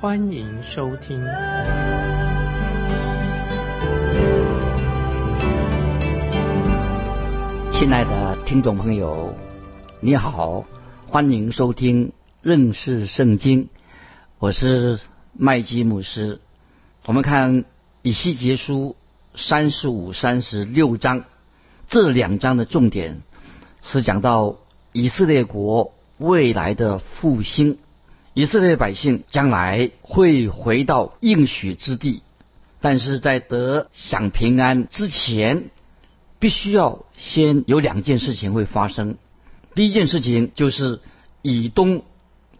欢迎收听。亲爱的听众朋友，你好，欢迎收听认识圣经，我是麦基牧师。我们看以西结书三十五、三十六章。这两章的重点是讲到以色列国未来的复兴，以色列百姓将来会回到应许之地，但是在得享平安之前，必须要先有两件事情会发生。第一件事情就是以东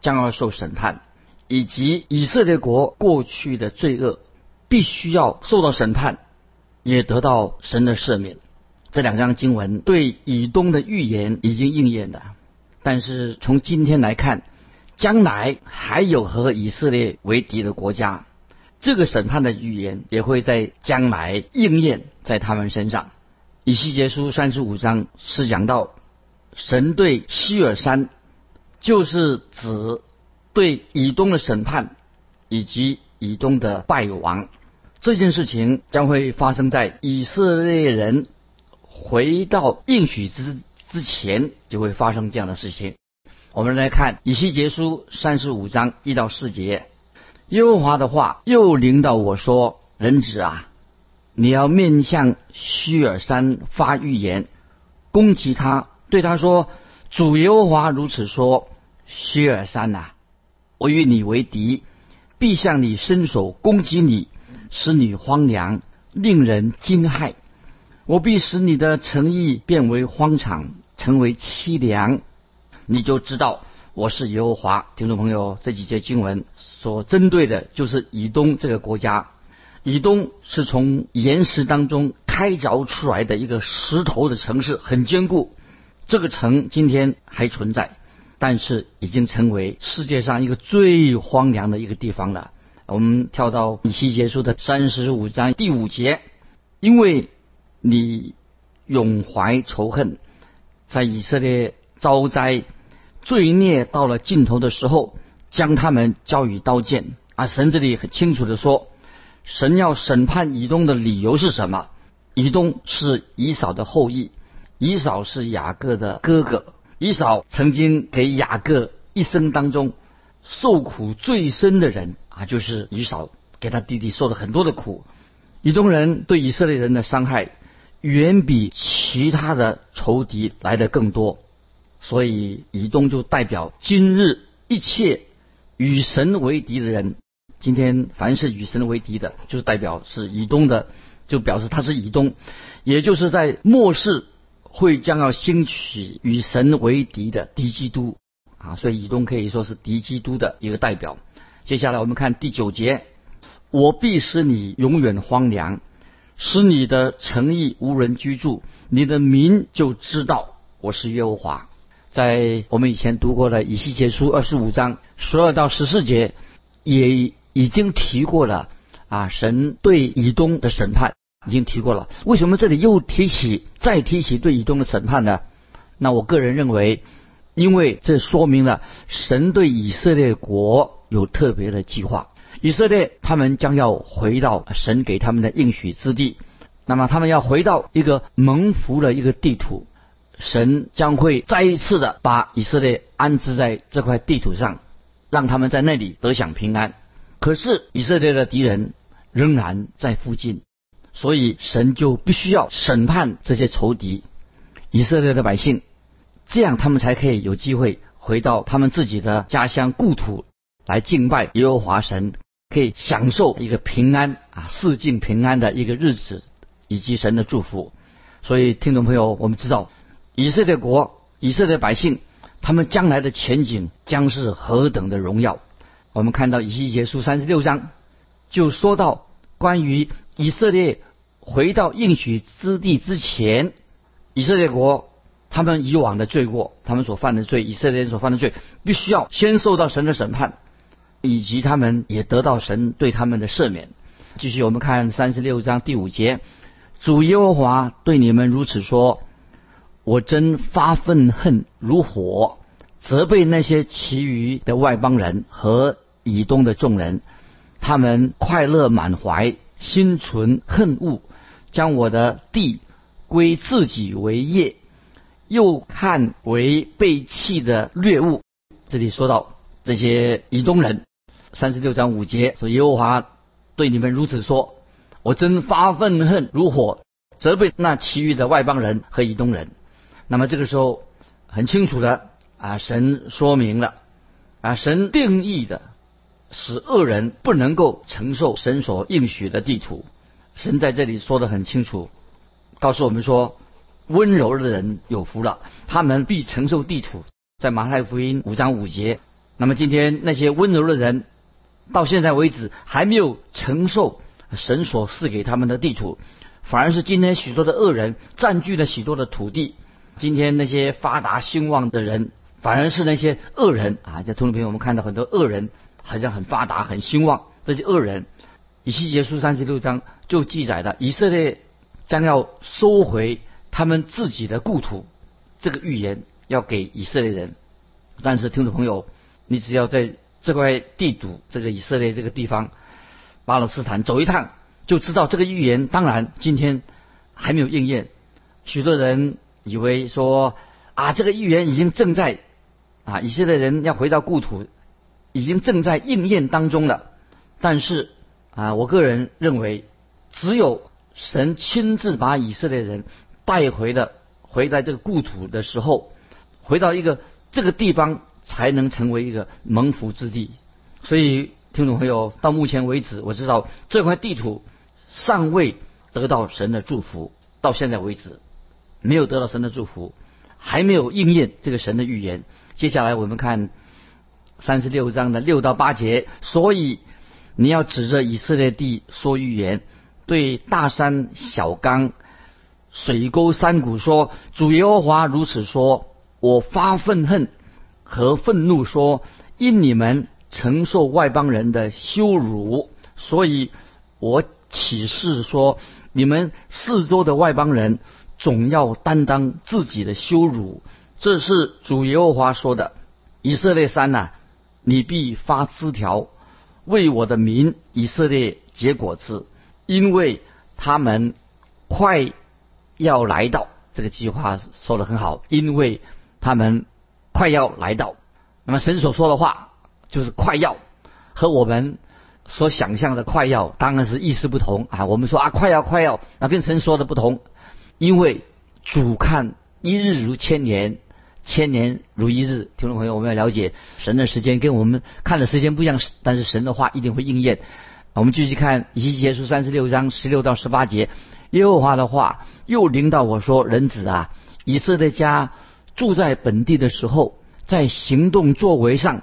将要受审判，以及以色列国过去的罪恶必须要受到审判，也得到神的赦免。这两章经文对以东的预言已经应验了，但是从今天来看，将来还有和以色列为敌的国家，这个审判的预言也会在将来应验在他们身上。以西结书三十五章是讲到神对希尔山，就是指对以东的审判以及以东的败亡，这件事情将会发生在以色列人。回到应许之之前，就会发生这样的事情。我们来看以西结书三十五章一到四节，耶和华的话又领导我说：“人子啊，你要面向虚尔山发预言，攻击他，对他说：主耶和华如此说：虚尔山呐，我与你为敌，必向你伸手攻击你，使你荒凉，令人惊骇。”我必使你的诚意变为荒场，成为凄凉，你就知道我是耶和华。听众朋友，这几节经文所针对的就是以东这个国家。以东是从岩石当中开凿出来的一个石头的城市，很坚固。这个城今天还存在，但是已经成为世界上一个最荒凉的一个地方了。我们跳到以西结书的三十五章第五节，因为。你永怀仇恨，在以色列遭灾罪孽到了尽头的时候，将他们交与刀剑。啊，神这里很清楚的说，神要审判以东的理由是什么？以东是以扫的后裔，以扫是雅各的哥哥，以扫曾经给雅各一生当中受苦最深的人啊，就是以扫给他弟弟受了很多的苦。以东人对以色列人的伤害。远比其他的仇敌来的更多，所以以东就代表今日一切与神为敌的人。今天凡是与神为敌的，就是代表是以东的，就表示他是以东，也就是在末世会将要兴起与神为敌的敌基督啊。所以以东可以说是敌基督的一个代表。接下来我们看第九节：我必使你永远荒凉。使你的诚意无人居住，你的民就知道我是耶和华。在我们以前读过的以西结书二十五章十二到十四节，也已经提过了啊，神对以东的审判已经提过了。为什么这里又提起、再提起对以东的审判呢？那我个人认为，因为这说明了神对以色列国有特别的计划。以色列他们将要回到神给他们的应许之地，那么他们要回到一个蒙福的一个地图，神将会再一次的把以色列安置在这块地图上，让他们在那里得享平安。可是以色列的敌人仍然在附近，所以神就必须要审判这些仇敌，以色列的百姓，这样他们才可以有机会回到他们自己的家乡故土来敬拜耶和华神。可以享受一个平安啊，四境平安的一个日子，以及神的祝福。所以，听众朋友，我们知道以色列国、以色列百姓，他们将来的前景将是何等的荣耀。我们看到以西结书三十六章，就说到关于以色列回到应许之地之前，以色列国他们以往的罪过，他们所犯的罪，以色列人所犯的罪，必须要先受到神的审判，以及他们也得到神对他们的赦免。继续，我们看三十六章第五节，主耶和华对你们如此说：“我真发愤恨如火，责备那些其余的外邦人和以东的众人。”他们快乐满怀，心存恨恶，将我的地归自己为业，又看为被弃的掠物。这里说到这些以东人，三十六章五节说：“耶和华对你们如此说：我真发愤恨如火，责备那其余的外邦人和以东人。”那么这个时候很清楚的啊，神说明了啊，神定义的。使恶人不能够承受神所应许的地图，神在这里说的很清楚，告诉我们说，温柔的人有福了，他们必承受地图。在马太福音五章五节，那么今天那些温柔的人，到现在为止还没有承受神所赐给他们的地图，反而是今天许多的恶人占据了许多的土地。今天那些发达兴旺的人，反而是那些恶人啊！在同龄朋友，我们看到很多恶人。好像很发达、很兴旺，这些恶人，以西结书三十六章就记载的以色列将要收回他们自己的故土，这个预言要给以色列人。但是听众朋友，你只要在这块地主、这个以色列这个地方巴勒斯坦走一趟，就知道这个预言当然今天还没有应验。许多人以为说啊，这个预言已经正在啊，以色列人要回到故土。已经正在应验当中了，但是啊，我个人认为，只有神亲自把以色列人带回的，回在这个故土的时候，回到一个这个地方，才能成为一个蒙福之地。所以，听众朋友，到目前为止，我知道这块地图尚未得到神的祝福，到现在为止没有得到神的祝福，还没有应验这个神的预言。接下来我们看。三十六章的六到八节，所以你要指着以色列地说预言，对大山、小冈、水沟、山谷说：“主耶和华如此说：我发愤恨和愤怒，说因你们承受外邦人的羞辱，所以我启示说，你们四周的外邦人总要担当自己的羞辱。这是主耶和华说的。以色列山呐！”你必发枝条，为我的民以色列结果子，因为他们快要来到。这个计划说的很好，因为他们快要来到。那么神所说的话就是快要，和我们所想象的快要当然是意思不同啊。我们说啊快要快要，那跟神说的不同，因为主看一日如千年。千年如一日，听众朋友，我们要了解神的时间跟我们看的时间不一样，但是神的话一定会应验。我们继续看以西结书三十六章十六到十八节，耶和华的话又领导我说：“人子啊，以色列家住在本地的时候，在行动作为上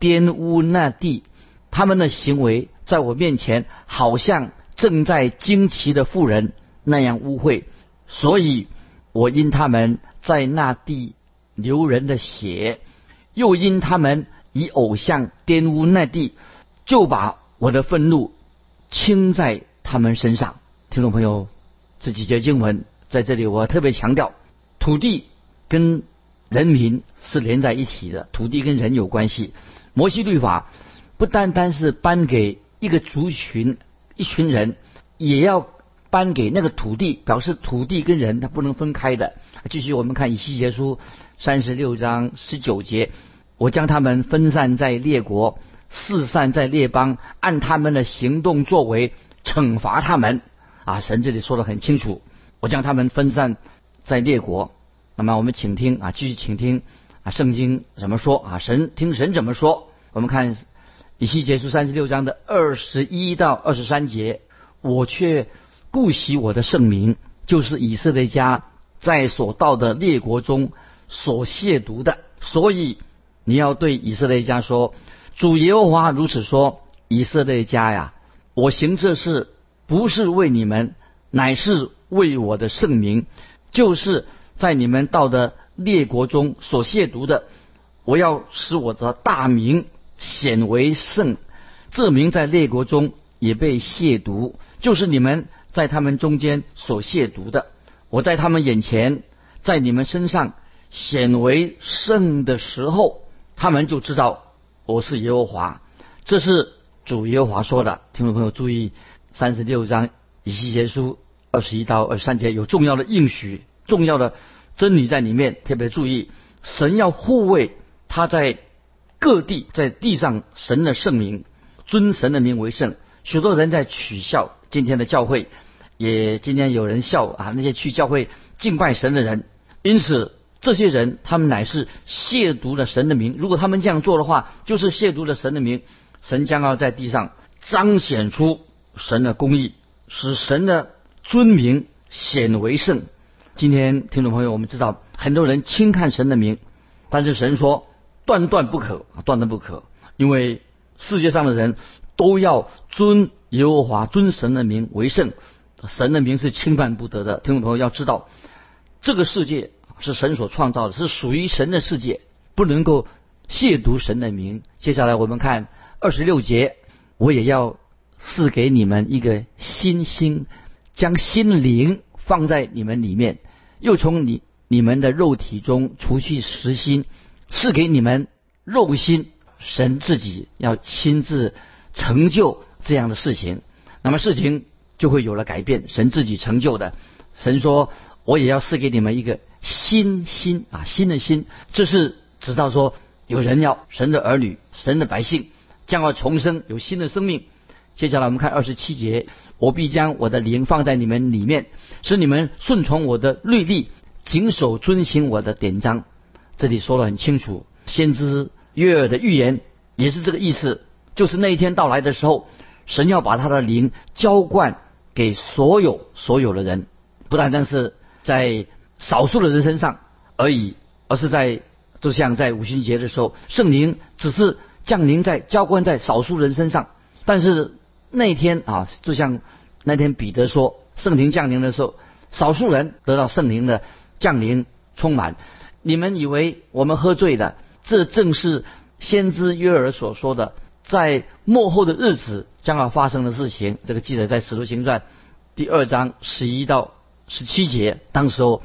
玷污那地，他们的行为在我面前好像正在惊奇的妇人那样污秽，所以我因他们在那地。”流人的血，又因他们以偶像玷污那地，就把我的愤怒倾在他们身上。听众朋友，这几节经文在这里，我特别强调，土地跟人民是连在一起的，土地跟人有关系。摩西律法不单单是颁给一个族群、一群人，也要颁给那个土地，表示土地跟人它不能分开的。继续，我们看以西结书。三十六章十九节，我将他们分散在列国，四散在列邦，按他们的行动作为惩罚他们。啊，神这里说的很清楚，我将他们分散在列国。那么我们请听啊，继续请听啊，圣经怎么说啊？神听神怎么说？我们看以西结书三十六章的二十一到二十三节，我却顾惜我的圣名，就是以色列家在所到的列国中。所亵渎的，所以你要对以色列家说：“主耶和华如此说：以色列家呀，我行这事不是为你们，乃是为我的圣名，就是在你们到的列国中所亵渎的，我要使我的大名显为圣。这名在列国中也被亵渎，就是你们在他们中间所亵渎的。我在他们眼前，在你们身上显为圣的时候，他们就知道我是耶和华。这是主耶和华说的。听众朋友注意，三十六章以西结书二十一到二十三节有重要的应许、重要的真理在里面。特别注意，神要护卫他在各地在地上神的圣名，尊神的名为圣。许多人在取笑今天的教会。也今天有人笑啊，那些去教会敬拜神的人，因此这些人他们乃是亵渎了神的名。如果他们这样做的话，就是亵渎了神的名。神将要在地上彰显出神的公义，使神的尊名显为圣。今天听众朋友，我们知道很多人轻看神的名，但是神说断断不可，断断不可，因为世界上的人都要尊耶和华、尊神的名为圣。神的名是侵犯不得的，听众朋友要知道，这个世界是神所创造的，是属于神的世界，不能够亵渎神的名。接下来我们看二十六节，我也要赐给你们一个新心，将心灵放在你们里面，又从你你们的肉体中除去实心，赐给你们肉心。神自己要亲自成就这样的事情，那么事情。就会有了改变，神自己成就的。神说：“我也要赐给你们一个新心啊，新的心。”这是直到说，有人要神的儿女、神的百姓将要重生，有新的生命。接下来我们看二十七节：“我必将我的灵放在你们里面，使你们顺从我的律例，谨守遵行我的典章。”这里说的很清楚，先知约尔的预言也是这个意思，就是那一天到来的时候，神要把他的灵浇灌。给所有所有的人，不单单是在少数的人身上而已，而是在就像在五旬节的时候，圣灵只是降临在浇灌在少数人身上。但是那天啊，就像那天彼得说，圣灵降临的时候，少数人得到圣灵的降临充满。你们以为我们喝醉了？这正是先知约尔所说的。在末后的日子将要发生的事情，这个记载在《使徒行传》第二章十一到十七节。当时候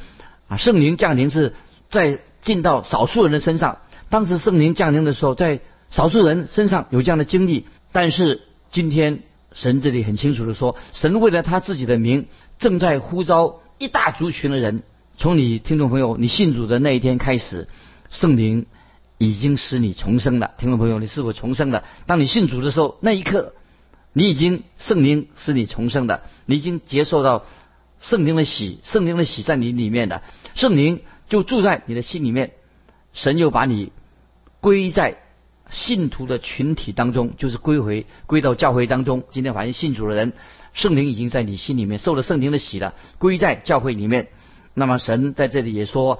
啊，圣灵降临是在进到少数人的身上。当时圣灵降临的时候，在少数人身上有这样的经历。但是今天神这里很清楚的说，神为了他自己的名，正在呼召一大族群的人。从你听众朋友你信主的那一天开始，圣灵。已经使你重生了，听众朋友，你是否重生了？当你信主的时候，那一刻，你已经圣灵使你重生的，你已经接受到圣灵的喜，圣灵的喜在你里面。的，圣灵就住在你的心里面，神又把你归在信徒的群体当中，就是归回归到教会当中。今天反正信主的人，圣灵已经在你心里面。受了圣灵的喜了，归在教会里面。那么神在这里也说，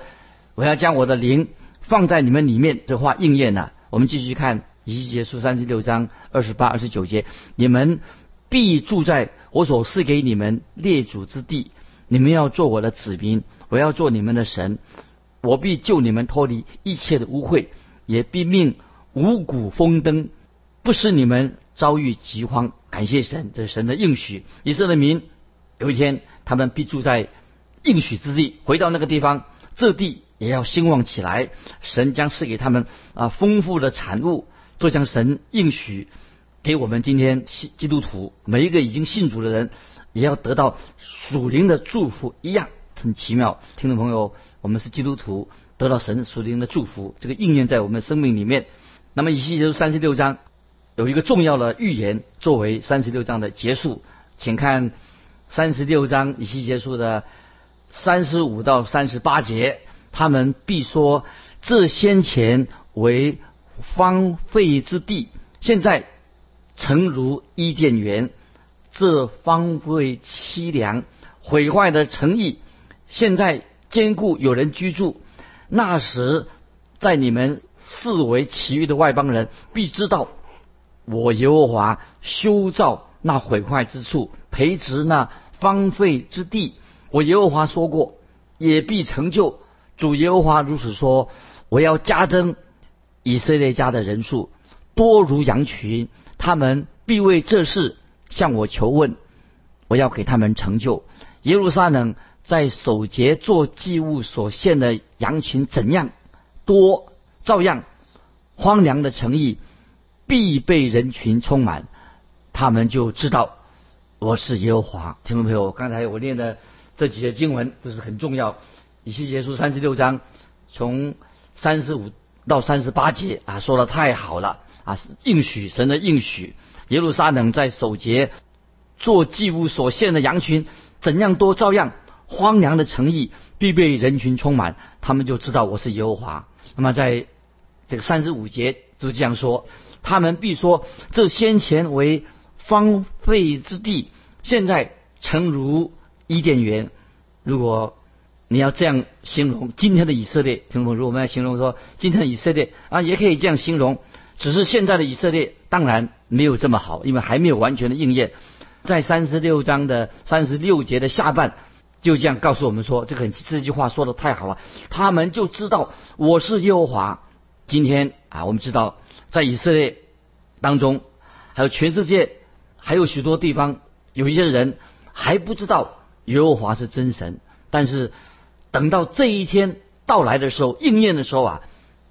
我要将我的灵。放在你们里面的话应验了。我们继续看以西结书三十六章二十八、二十九节：你们必住在我所赐给你们列祖之地，你们要做我的子民，我要做你们的神，我必救你们脱离一切的污秽，也必命五谷丰登，不使你们遭遇饥荒。感谢神，这是神的应许。以色列民有一天，他们必住在应许之地，回到那个地方，这地。也要兴旺起来，神将赐给他们啊丰富的产物，就像神应许给我们今天信基督徒每一个已经信主的人，也要得到属灵的祝福一样，很奇妙。听众朋友，我们是基督徒，得到神属灵的祝福，这个应验在我们生命里面。那么以西结书三十六章有一个重要的预言，作为三十六章的结束，请看三十六章以西结书的三十五到三十八节。他们必说：“这先前为荒废之地，现在诚如伊甸园；这荒废凄凉、毁坏的城邑，现在坚固有人居住。那时，在你们视为奇遇的外邦人，必知道我耶和华修造那毁坏之处，培植那荒废之地。我耶和华说过，也必成就。主耶和华如此说：我要加增以色列家的人数，多如羊群，他们必为这事向我求问。我要给他们成就。耶路撒冷在守节做祭物所献的羊群怎样多，照样荒凉的诚意必被人群充满，他们就知道我是耶和华。听众朋友，刚才我念的这几节经文都是很重要。以西结书三十六章从三十五到三十八节啊，说的太好了啊，应许神的应许，耶路撒冷在守节。做祭物所献的羊群怎样多，照样荒凉的城邑必被人群充满，他们就知道我是耶和华。那么在这个三十五节就这样说，他们必说这先前为荒废之地，现在诚如伊甸园。如果你要这样形容今天的以色列，听懂？如果我们要形容说今天的以色列啊，也可以这样形容，只是现在的以色列当然没有这么好，因为还没有完全的应验。在三十六章的三十六节的下半，就这样告诉我们说，这个这句话说的太好了。他们就知道我是耶和华。今天啊，我们知道在以色列当中，还有全世界，还有许多地方，有一些人还不知道耶和华是真神。但是等到这一天到来的时候，应验的时候啊，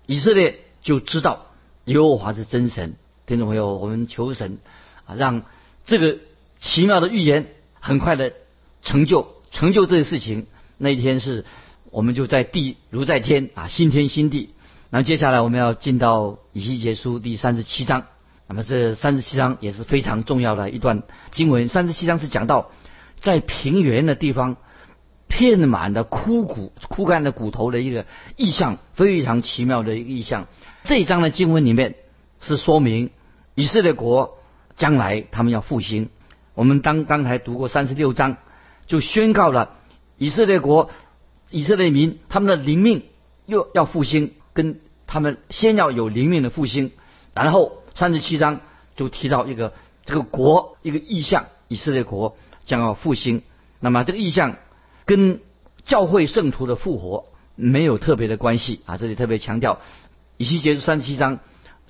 以色列就知道耶和华是真神。听众朋友，我们求神啊，让这个。奇妙的预言很快的成就，成就这些事情。那一天是，我们就在地如在天啊，新天新地。那接下来我们要进到以西结书第三十七章。那么这三十七章也是非常重要的一段经文。三十七章是讲到在平原的地方，片满的枯骨、枯干的骨头的一个意象，非常奇妙的一个意象。这一章的经文里面是说明以色列国将来他们要复兴。我们当刚才读过三十六章，就宣告了以色列国、以色列民他们的灵命又要复兴，跟他们先要有灵命的复兴。然后三十七章就提到一个这个国一个意象，以色列国将要复兴。那么这个意象跟教会圣徒的复活没有特别的关系啊！这里特别强调，以西结三十七章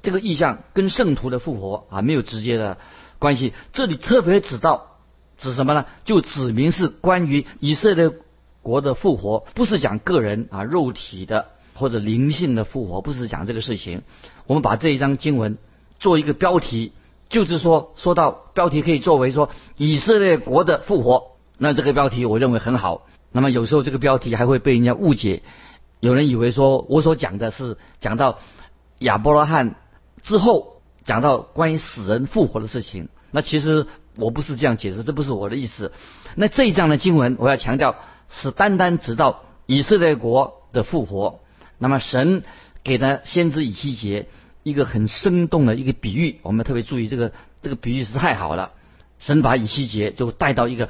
这个意象跟圣徒的复活啊没有直接的。关系这里特别指到指什么呢？就指明是关于以色列国的复活，不是讲个人啊肉体的或者灵性的复活，不是讲这个事情。我们把这一章经文做一个标题，就是说说到标题可以作为说以色列国的复活，那这个标题我认为很好。那么有时候这个标题还会被人家误解，有人以为说我所讲的是讲到亚伯拉罕之后。讲到关于死人复活的事情，那其实我不是这样解释，这不是我的意思。那这一章的经文，我要强调是单单指到以色列国的复活。那么神给的先知以西结一个很生动的一个比喻，我们特别注意这个这个比喻是太好了。神把以西结就带到一个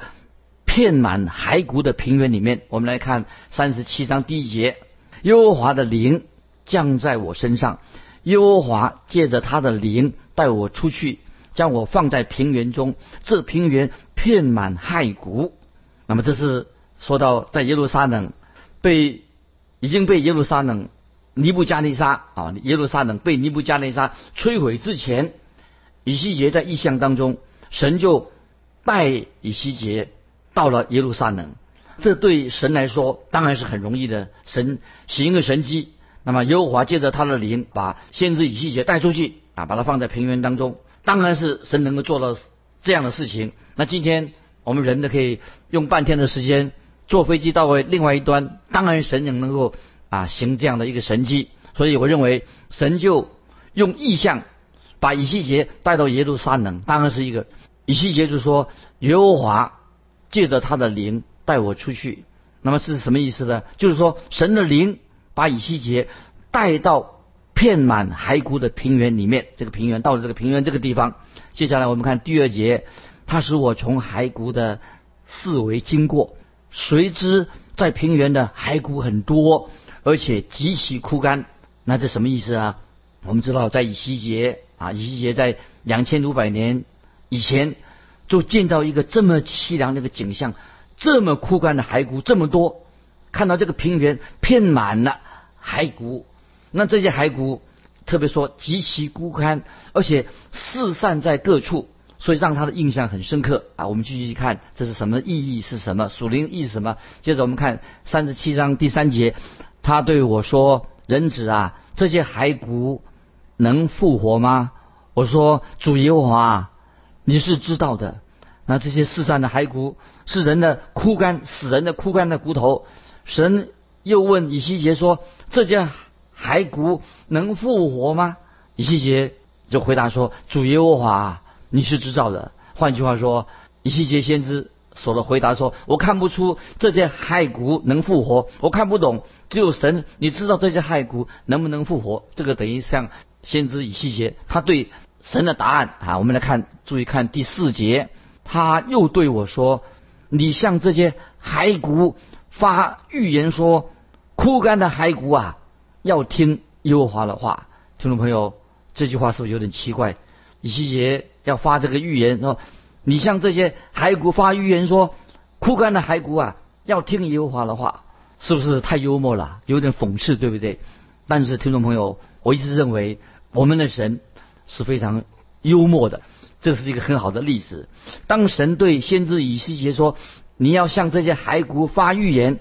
片满骸骨的平原里面。我们来看三十七章第一节：耶和华的灵降在我身上。耶和华借着他的灵带我出去，将我放在平原中，这平原遍满骸骨。那么这是说到在耶路撒冷被已经被耶路撒冷尼布加内沙啊，耶路撒冷被尼布加内沙摧毁之前，以西结在异象当中，神就带以西结到了耶路撒冷。这对神来说当然是很容易的，神行一个神迹。那么耶和华借着他的灵，把先知以西结带出去啊，把他放在平原当中，当然是神能够做到这样的事情。那今天我们人呢，可以用半天的时间坐飞机到另外一端，当然神也能够啊行这样的一个神迹。所以我认为神就用意象把以西结带到耶路撒冷，当然是一个以西结就说耶和华借着他的灵带我出去。那么是什么意思呢？就是说神的灵。把以西结带到片满骸骨的平原里面，这个平原到了这个平原这个地方。接下来我们看第二节，他使我从骸骨的四围经过，谁知在平原的骸骨很多，而且极其枯干。那这什么意思啊？我们知道，在以西结啊，以西结在两千五百年以前就见到一个这么凄凉的一个景象，这么枯干的骸骨这么多，看到这个平原遍满了骸骨，那这些骸骨特别说极其孤干，而且四散在各处。所以让他的印象很深刻啊！我们继续去看这是什么意义？是什么属灵意义是？什么？接着我们看三十七章第三节，他对我说：“人子啊，这些骸骨能复活吗？”我说：“主耶和华，你是知道的。那这些世上的骸骨是人的枯干，死人的枯干的骨头。”神又问以西结说：“这些骸骨能复活吗？”以西结就回答说：“主耶和华。”你是知道的。换句话说，以西结先知所的回答说：“我看不出这些骸骨能复活，我看不懂。只有神，你知道这些骸骨能不能复活？”这个等于像先知以西结他对神的答案啊。我们来看，注意看第四节，他又对我说：“你向这些骸骨发预言说，枯干的骸骨啊，要听耶和华的话。”听众朋友，这句话是不是有点奇怪？以西结。要发这个预言说，你向这些骸骨发预言说，枯干的骸骨啊，要听耶和华的话，是不是太幽默了？有点讽刺，对不对？但是听众朋友，我一直认为我们的神是非常幽默的，这是一个很好的例子。当神对先知以西结说，你要向这些骸骨发预言，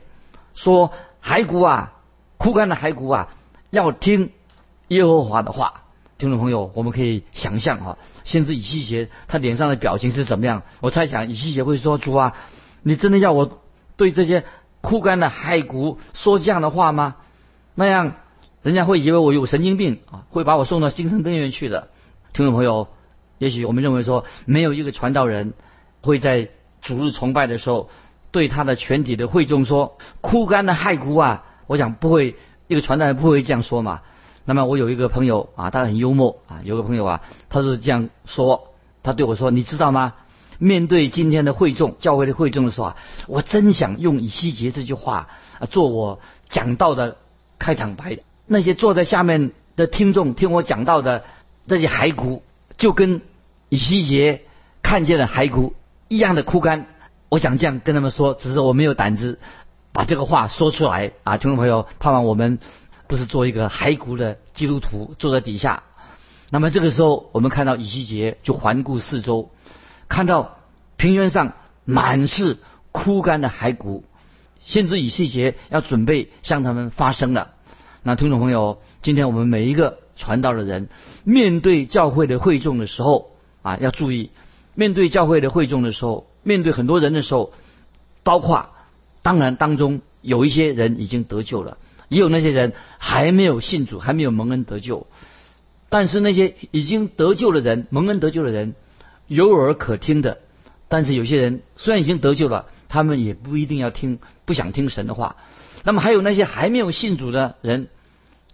说骸骨啊，枯干的骸骨啊，要听耶和华的话。听众朋友，我们可以想象哈，先知以西结他脸上的表情是怎么样？我猜想以西结会说：“主啊，你真的要我对这些枯干的骸骨说这样的话吗？那样人家会以为我有神经病啊，会把我送到精神病院去的。”听众朋友，也许我们认为说，没有一个传道人会在主日崇拜的时候对他的全体的会众说：“枯干的骸骨啊！”我想不会，一个传道人不会这样说嘛。那么我有一个朋友啊，他很幽默啊。有个朋友啊，他是这样说，他对我说：“你知道吗？面对今天的会众，教会的会众的时候啊，我真想用以西结这句话啊做我讲道的开场白。那些坐在下面的听众听我讲到的这些骸骨，就跟以西结看见了骸骨一样的枯干。我想这样跟他们说，只是我没有胆子把这个话说出来啊。听众朋友，盼望我们。”不是做一个骸骨的基督徒坐在底下，那么这个时候我们看到以西结就环顾四周，看到平原上满是枯干的骸骨，先知以西结要准备向他们发声了。那听众朋友，今天我们每一个传道的人，面对教会的会众的时候啊，要注意，面对教会的会众的时候，面对很多人的时候，包括当然当中有一些人已经得救了。也有那些人还没有信主，还没有蒙恩得救，但是那些已经得救的人，蒙恩得救的人，有耳可听的。但是有些人虽然已经得救了，他们也不一定要听，不想听神的话。那么还有那些还没有信主的人，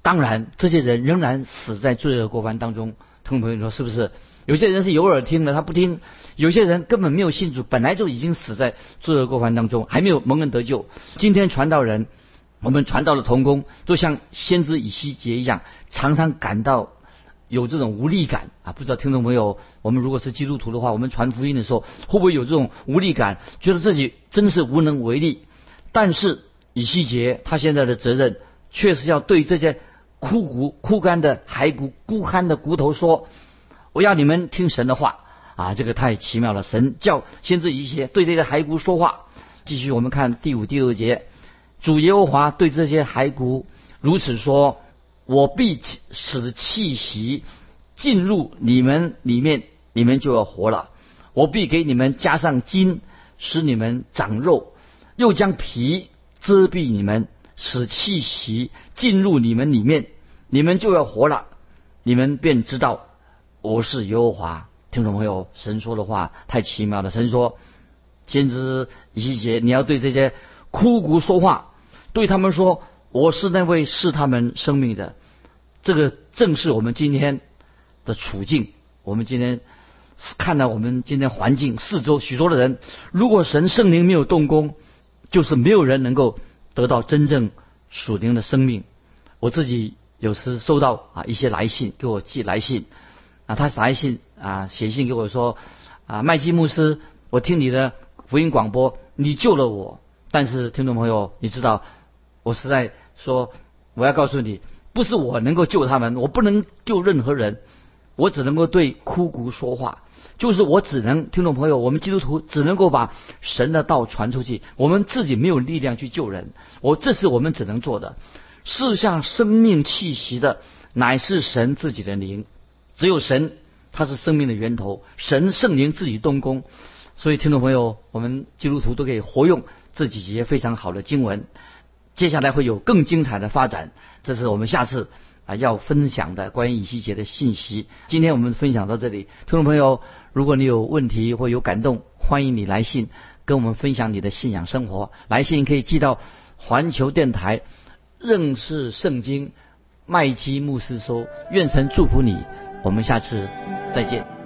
当然这些人仍然死在罪恶过犯当中。听众朋友说是不是？有些人是有耳听的，他不听；有些人根本没有信主，本来就已经死在罪恶过犯当中，还没有蒙恩得救。今天传道人。我们传道的童工，就像先知以西结一样，常常感到有这种无力感啊！不知道听众朋友，我们如果是基督徒的话，我们传福音的时候，会不会有这种无力感，觉得自己真是无能为力？但是以西结他现在的责任，确实要对这些枯骨、枯干的骸骨、枯干的骨头说：“我要你们听神的话啊！”这个太奇妙了，神叫先知以西对这些骸骨说话。继续，我们看第五、第六节。主耶和华对这些骸骨如此说：“我必使气息进入你们里面，你们就要活了。我必给你们加上筋，使你们长肉；又将皮遮蔽你们，使气息进入你们里面，你们就要活了。你们便知道我是耶和华。”听众朋友，神说的话太奇妙了。神说：“先知以西结，你要对这些枯骨说话。”对他们说：“我是那位是他们生命的。”这个正是我们今天的处境。我们今天看到我们今天环境四周许多的人，如果神圣灵没有动工，就是没有人能够得到真正属灵的生命。我自己有时收到啊一些来信，给我寄来信啊，他来信啊写信给我说啊，麦基牧师，我听你的福音广播，你救了我。但是听众朋友，你知道，我实在说，我要告诉你，不是我能够救他们，我不能救任何人，我只能够对枯骨说话。就是我只能，听众朋友，我们基督徒只能够把神的道传出去，我们自己没有力量去救人。我这是我们只能做的。世上生命气息的，乃是神自己的灵，只有神，他是生命的源头，神圣灵自己动工。所以，听众朋友，我们基督徒都可以活用这几节非常好的经文。接下来会有更精彩的发展，这是我们下次。啊，要分享的关于以西结的信息，今天我们分享到这里。听众朋友，如果你有问题或有感动，欢迎你来信跟我们分享你的信仰生活。来信可以寄到环球电台认识圣经麦基牧师说，愿神祝福你。我们下次再见。